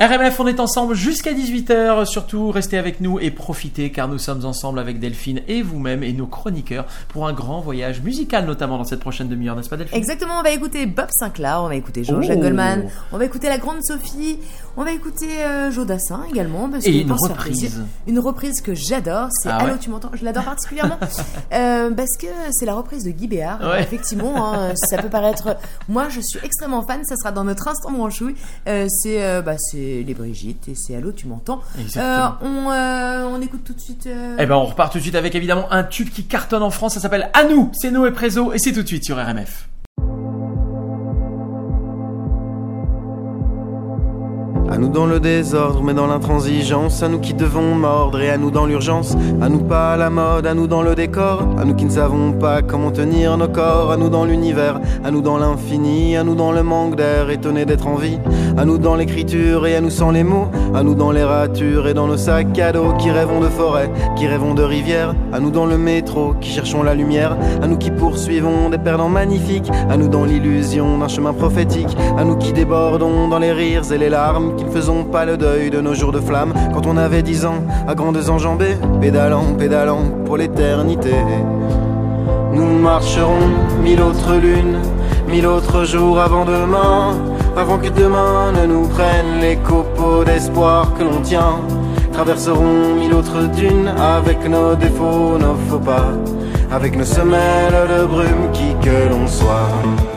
RMF, on est ensemble jusqu'à 18h. Surtout, restez avec nous et profitez car nous sommes ensemble avec Delphine et vous-même et nos chroniqueurs pour un grand voyage musical, notamment dans cette prochaine demi-heure, n'est-ce pas Delphine? Exactement, on va écouter Bob Sinclair, on va écouter Jean-Jacques Oh. Goldman, on va écouter la grande Sophie, on va écouter euh, Joe Dassin également. Parce Et que une reprise. Une reprise que j'adore, c'est Ah Allô, ouais tu m'entends? Je l'adore particulièrement euh, parce que c'est la reprise de Guy Béard. Ouais. Effectivement, hein, ça peut paraître. Moi, je suis extrêmement fan, ça sera dans notre instant branchouille. Euh, c'est euh, bah, c'est les Brigitte et c'est Allô, tu m'entends. Euh, on, euh, on écoute tout de suite. euh, Eh ben, on repart tout de suite avec évidemment un tube qui cartonne en France. Ça s'appelle À nous. C'est Noé Prézo et c'est tout de suite sur RMF. À nous dans le désordre, mais dans l'intransigeance. À nous qui devons mordre et à nous dans l'urgence. À nous pas à la mode, à nous dans le décor. À nous qui ne savons pas comment tenir nos corps. À nous dans l'univers, à nous dans l'infini. À nous dans le manque d'air, étonné d'être en vie. À nous dans l'écriture et à nous sans les mots. À nous dans les ratures et dans nos sacs à dos. Qui rêvons de forêt, qui rêvons de rivière. À nous dans le métro, qui cherchons la lumière. À nous qui poursuivons des perdants magnifiques. À nous dans l'illusion d'un chemin prophétique. À nous qui débordons dans les rires et les larmes. Ne faisons pas le deuil de nos jours de flamme. Quand on avait dix ans, à grandes enjambées. Pédalant, pédalant pour l'éternité. Nous marcherons mille autres lunes, mille autres jours avant demain, avant que demain ne nous prenne les copeaux d'espoir que l'on tient. Traverserons mille autres dunes avec nos défauts, nos faux pas, avec nos semelles de brume qui que l'on soit.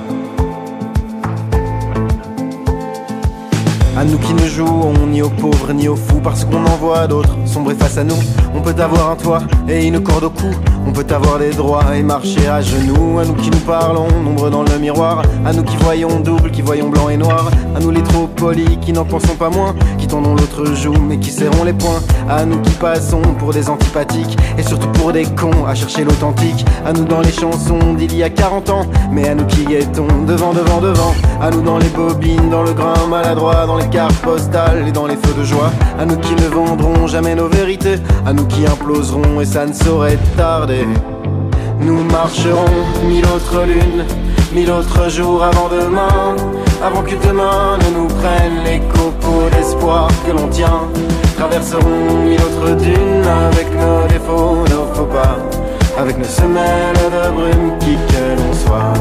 À nous qui ne jouons ni aux pauvres ni aux fous parce qu'on en voit d'autres sombrer face à nous. On peut avoir un toit et une corde au cou. On peut avoir des droits et marcher à genoux. À nous qui nous parlons, nombreux dans le miroir. À nous qui voyons double, qui voyons blanc et noir. À nous les trop polis qui n'en pensons pas moins. Qui tendons l'autre joue mais qui serrons les poings. À nous qui passons pour des antipathiques et surtout pour des cons à chercher l'authentique. À nous dans les chansons d'il y a 40 ans. Mais à nous qui guettons devant, devant, devant. À nous dans les bobines, dans le grain maladroit, dans les cartes postales et dans les feux de joie. À nous qui ne vendrons jamais nos vérités. À nous qui imploserons et ça ne saurait tarder. Nous marcherons mille autres lunes, mille autres jours avant demain, avant que demain ne nous prenne les copeaux d'espoir que l'on tient. Traverserons mille autres dunes avec nos défauts, nos faux pas, avec nos semelles de brume qui que l'on soit.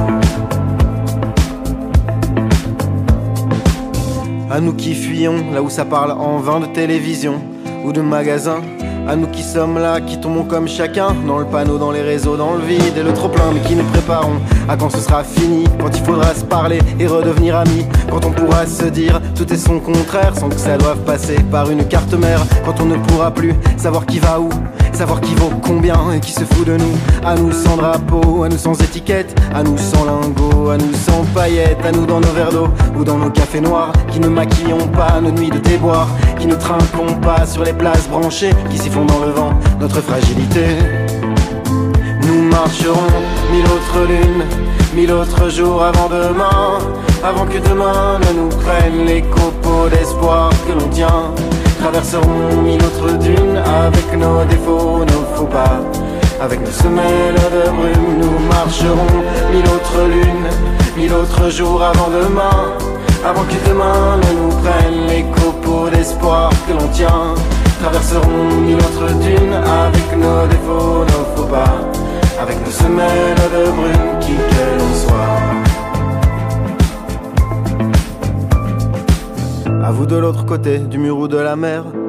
À nous qui fuyons là où ça parle en vain de télévision ou de magasins. À nous qui sommes là, qui tombons comme chacun dans le panneau, dans les réseaux, dans le vide. Et le trop plein, mais qui nous préparons à quand ce sera fini, quand il faudra se parler et redevenir amis, quand on pourra se dire tout est son contraire sans que ça doive passer par une carte mère, quand on ne pourra plus savoir qui va où, savoir qui vaut combien et qui se fout de nous. À nous sans drapeau, à nous sans étiquette, à nous sans lingots, à nous sans paillettes, à nous dans nos verres d'eau ou dans nos cafés noirs, qui ne maquillons pas nos nuits de déboire, qui ne trinquons pas sur les places branchées, qui sifflons dans le vent notre fragilité. Nous marcherons mille autres lunes, mille autres jours avant demain, avant que demain ne nous prenne les copeaux d'espoir que l'on tient. Traverserons mille autres dunes avec nos défauts. Avec nos semelles de brume, nous marcherons mille autres lunes, mille autres jours avant demain, avant que demain ne nous prenne les copeaux d'espoir que l'on tient. Traverserons mille autres dunes avec nos défauts, nos faux pas, avec nos semelles de brume qui que l'on soit. À vous de l'autre côté du mur ou de la mer,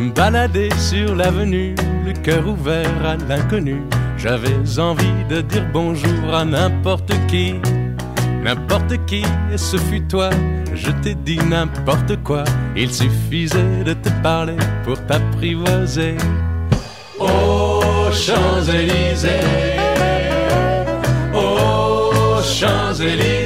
Me baladais sur l'avenue, le cœur ouvert à l'inconnu. J'avais envie de dire bonjour à n'importe qui, n'importe qui, et ce fut toi. Je t'ai dit n'importe quoi, il suffisait de te parler pour t'apprivoiser. Aux Champs-Élysées, aux Champs-Élysées,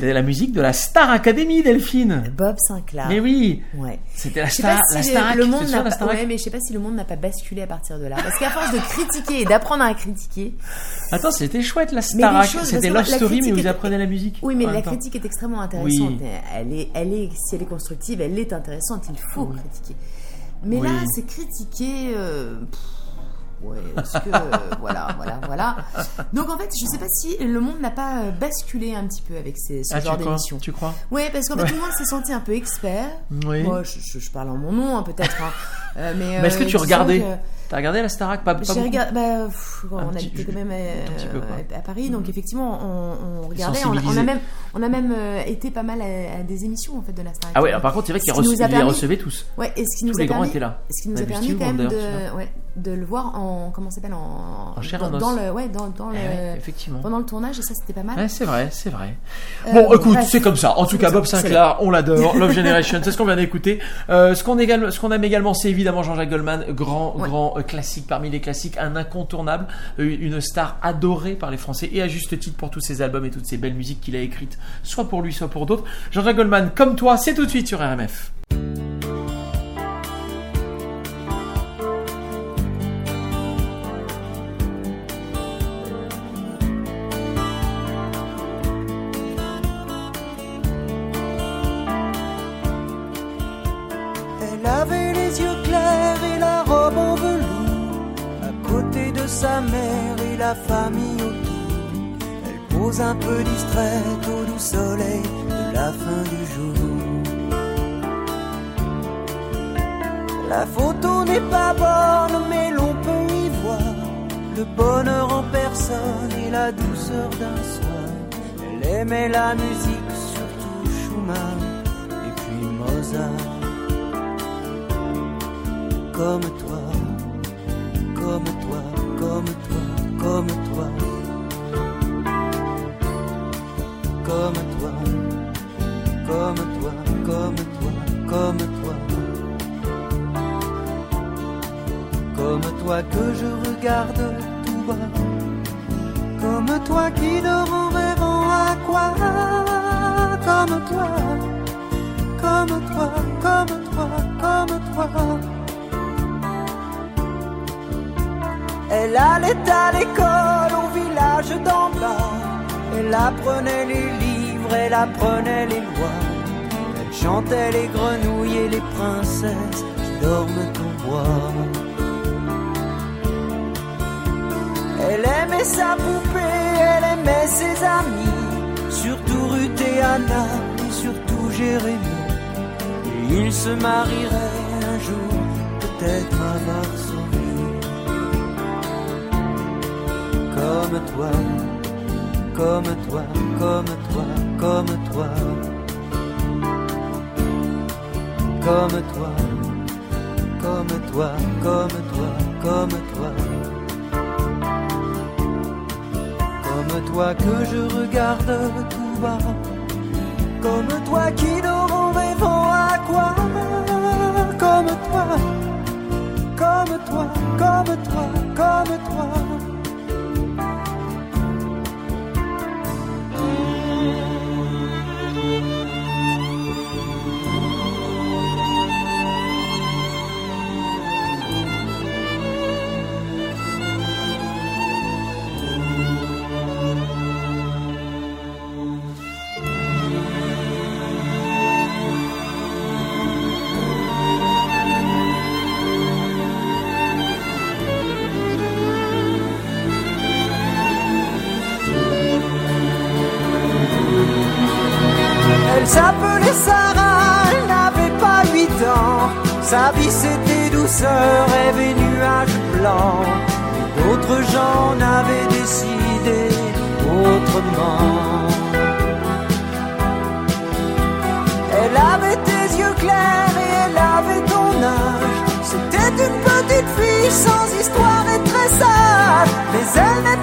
C'était la musique de la Star Academy, Delphine. Bob Sinclair. Mais oui, Ouais. c'était la Star, si la le- Starac, le te monde la pas, ouais, mais je sais pas si le monde n'a pas basculé à partir de là. Parce qu'à force de critiquer et d'apprendre à critiquer, Attends, c'était chouette la les choses- C'était Love Story, mais vous apprenez la musique. oui, mais la critique est extrêmement intéressante. Oui. Elle est, elle est, si elle est constructive, elle est intéressante. Il faut critiquer. Mais Oui. là, c'est critiquer. euh, pff, Ouais, est-ce que voilà, voilà, voilà. Donc en fait, je sais pas si le monde n'a pas euh, basculé un petit peu avec ces, ce Ah, genre d'émission. Tu crois? Ouais, parce qu'en fait, tout le monde s'est senti un peu expert. Oui. Moi, je, je- je parle en mon nom, hein, peut-être. hein. Euh, mais Mais est-ce que euh, tu regardais T'as regardé la Starac? Pas, pas j'ai regardé, bah, pff, on petit- habitait quand même euh, peu, à Paris, donc effectivement, on, on regardait, on a, on sensibilisé. a même, on a même euh, été pas mal à, à des émissions en fait de la Star Ah ouais, alors par contre, c'est vrai qu'ils nous les recevaient tous. Ouais, et ce qui nous tous a les grands permis, étaient là. Ce qui nous a permis quand même de, ouais, de le voir en, comment ça s'appelle, en, En chair dans, en os. dans le, ouais, dans, dans Eh le, ouais, effectivement. pendant le tournage, et ça c'était pas mal. Ouais, c'est vrai, c'est vrai. Euh, Bon, écoute, c'est comme ça. En tout cas, Bob Sinclair, on l'adore. Love Generation, c'est ce qu'on vient d'écouter. Euh, ce qu'on ce qu'on aime également, c'est évidemment Jean-Jacques Goldman, grand, Ouais. grand euh, classique parmi les classiques, un incontournable, une star adorée par les Français et à juste titre pour tous ses albums et toutes ces belles musiques qu'il a écrites, soit pour lui, soit pour d'autres. Jean-Jacques Goldman, comme toi, c'est tout de suite sur RMF. Comme toi, comme toi, comme toi, comme toi, comme toi, comme toi, comme toi, comme toi, comme toi que je regarde tout bas, comme toi qui dort en rêvant à quoi, comme toi, comme toi, comme toi, comme toi. Elle allait à l'école au village d'en bas. Elle apprenait les livres, elle apprenait les lois. Elle chantait les grenouilles et les princesses qui dorment au bois. Elle aimait sa poupée, elle aimait ses amis. Surtout Ruth et Anna, et surtout Jérémie. Et ils se marieraient un jour, peut-être à Varsovie comme toi, comme toi, comme toi, comme toi, comme toi, comme toi, comme toi, comme toi, comme toi que je regarde tout bas, comme toi qui dort en à quoi, comme toi, comme toi, comme toi, comme toi. Sa vie c'était douceur, rêve et nuages blancs. D'autres gens n'avaient décidé autrement. Elle avait tes yeux clairs et elle avait ton âge. C'était une petite fille sans histoire et très sage. Mais elle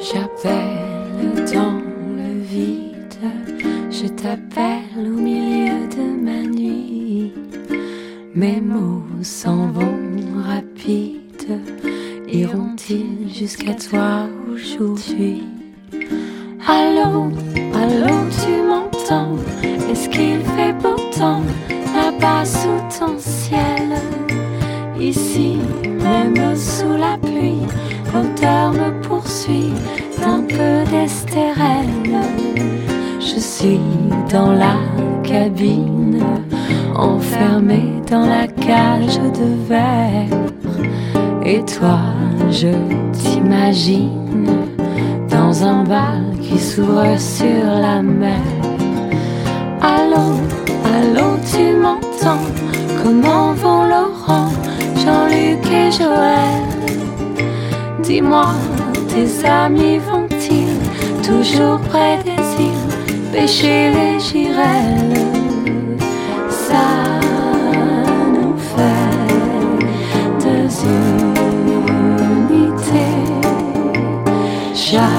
J'appelle dans le vide, je t'appelle au milieu de ma nuit. Mes mots s'en vont rapides, iront-ils jusqu'à toi aujourd'hui? Allô, allô, tu m'entends? Est-ce qu'il fait beau temps? Là-bas sous ton ciel? Ici, même sous la me poursuit d'un peu d'estérel. Je suis dans la cabine, enfermée dans la cage de verre. Et toi, je t'imagine dans un bal qui s'ouvre sur la mer. Allô, allô, tu m'entends? Comment vont Laurent, Jean-Luc et Joël? Dis-moi, tes amis vont-ils toujours près des îles pêcher les girelles? Ça nous fait deux unités. Chaque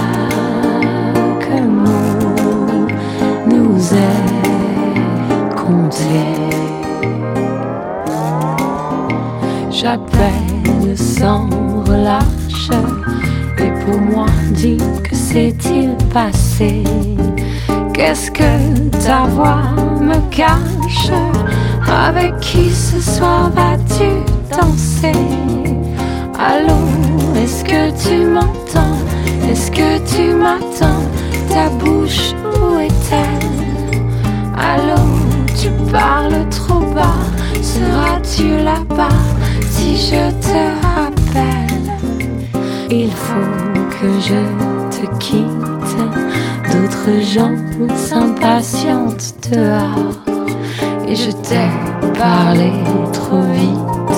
mot nous est compté. J'appelle sans relâche que s'est-il passé? Qu'est-ce que ta voix me cache? Avec qui ce soir vas-tu danser? Allô, est-ce que tu m'entends? Est-ce que tu m'attends? Ta bouche, où est-elle? Allô, tu parles trop bas. Seras-tu là-bas si je te rappelle? Il faut que je te quitte. D'autres gens s'impatientent dehors. Et je t'ai parlé trop vite.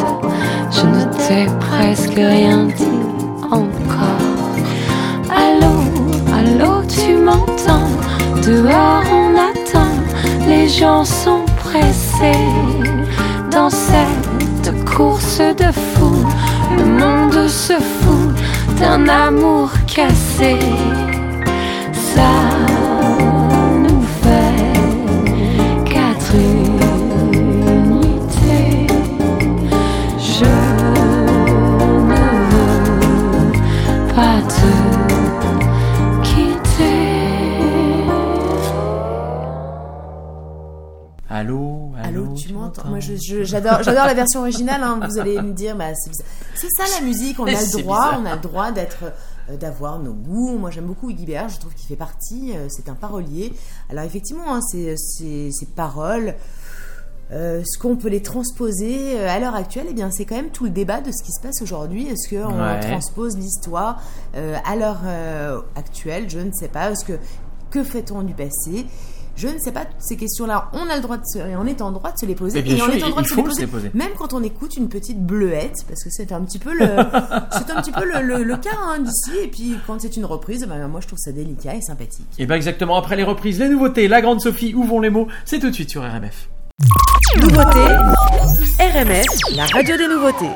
Je ne t'ai presque rien dit encore. Allô, allô, tu m'entends? Dehors on attend. Les gens sont pressés. Dans cette course de fou Le monde se fout d'un amour cassé. Ça j'adore, la version originale. hein. Vous allez me dire, bah, c'est, ça la musique. On a le droit, bizarre. on a le droit d'être, euh, d'avoir nos goûts. Moi, j'aime beaucoup Iggy Bear. Je trouve qu'il fait partie. euh, c'est un parolier. Alors effectivement, hein, ces, ces, ces paroles. euh, ce qu'on peut les transposer euh, à l'heure actuelle, eh bien, c'est quand même tout le débat de ce qui se passe aujourd'hui. Est-ce qu'on Ouais. transpose l'histoire euh, à l'heure euh, actuelle? Je ne sais pas. Est-ce que que fait-on du passé? Je ne sais pas. Ces questions-là, on a le droit de se, et on est en droit de se les poser. Bien et sûr, on est en droit de se les se les poser. Même quand on écoute une petite bleuette, parce que c'est un petit peu le, c'est un petit peu le, le- le cas hein, d'ici. Et puis quand c'est une reprise, ben, moi je trouve ça délicat et sympathique. Et bien exactement, après les reprises, les nouveautés, la grande Sophie, où vont les mots? C'est tout de suite sur RMF. Nouveauté, RMF, la radio des nouveautés.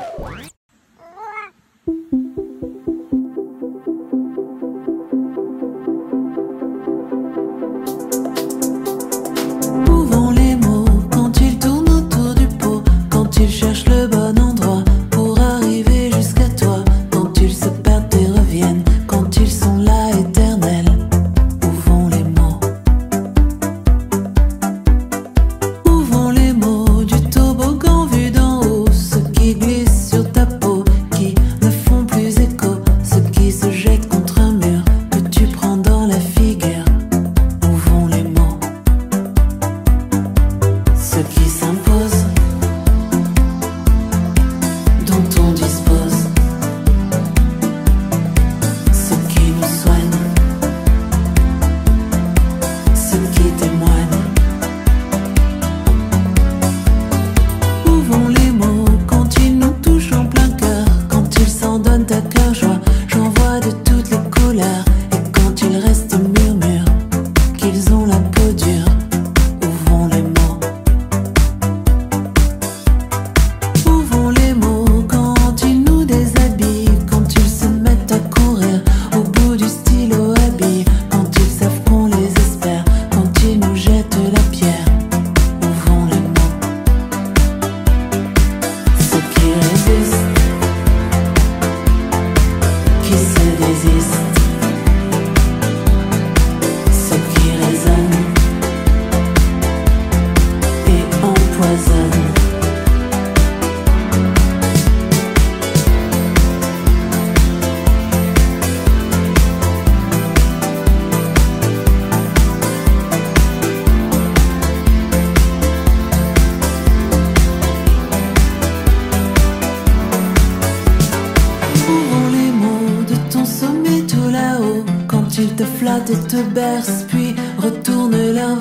Les mots de ton sommet tout là-haut, quand ils te flattent et te bercent, puis retournent leurs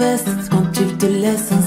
quand ils te laissent.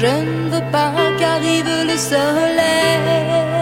Je ne veux pas qu'arrive le soleil.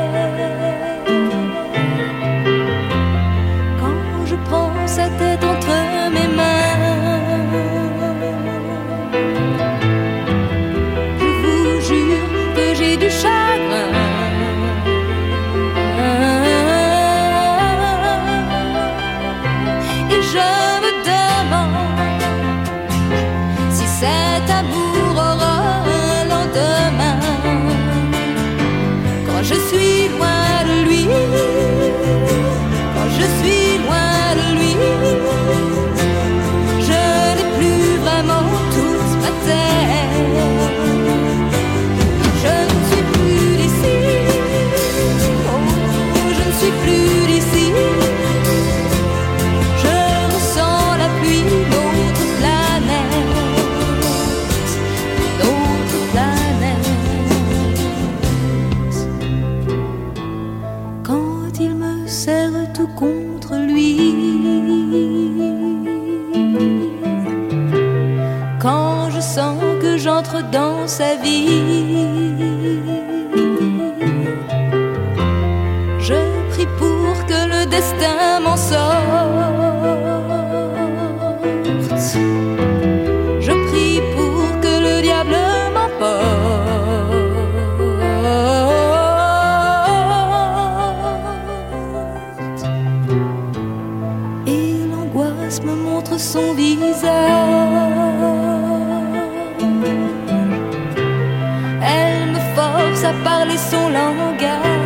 tous à parler son langage.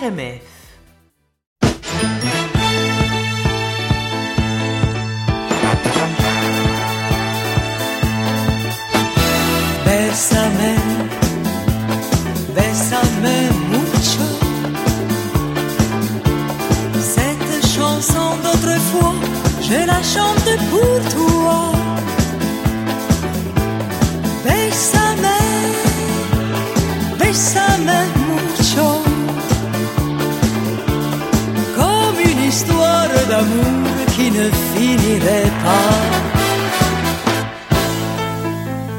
RMF. Bésame, bésame mucho. Cette chanson d'autrefois, je la chante pour toi. Bésame. Qui ne finirait pas.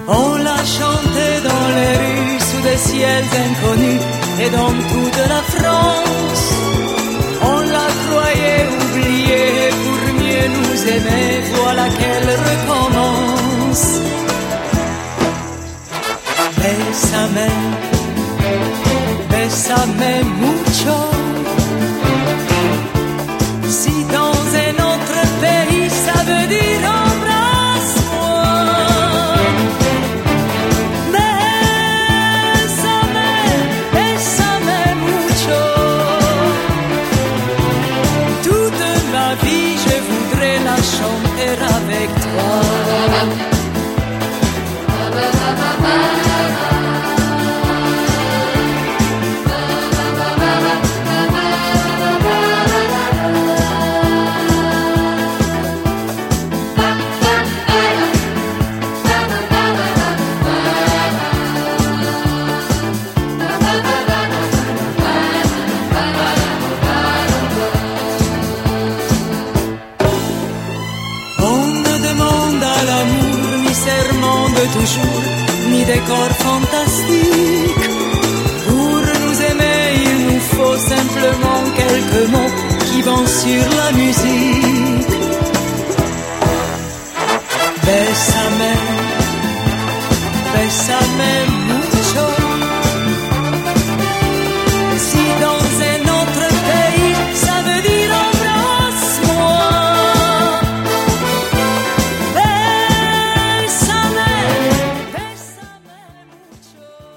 On l'a chanté dans les rues sous des ciels inconnus et dans toute la France. On la croyait oubliée pour mieux nous aimer, voilà qu'elle recommence. Bésame, bésame mucho.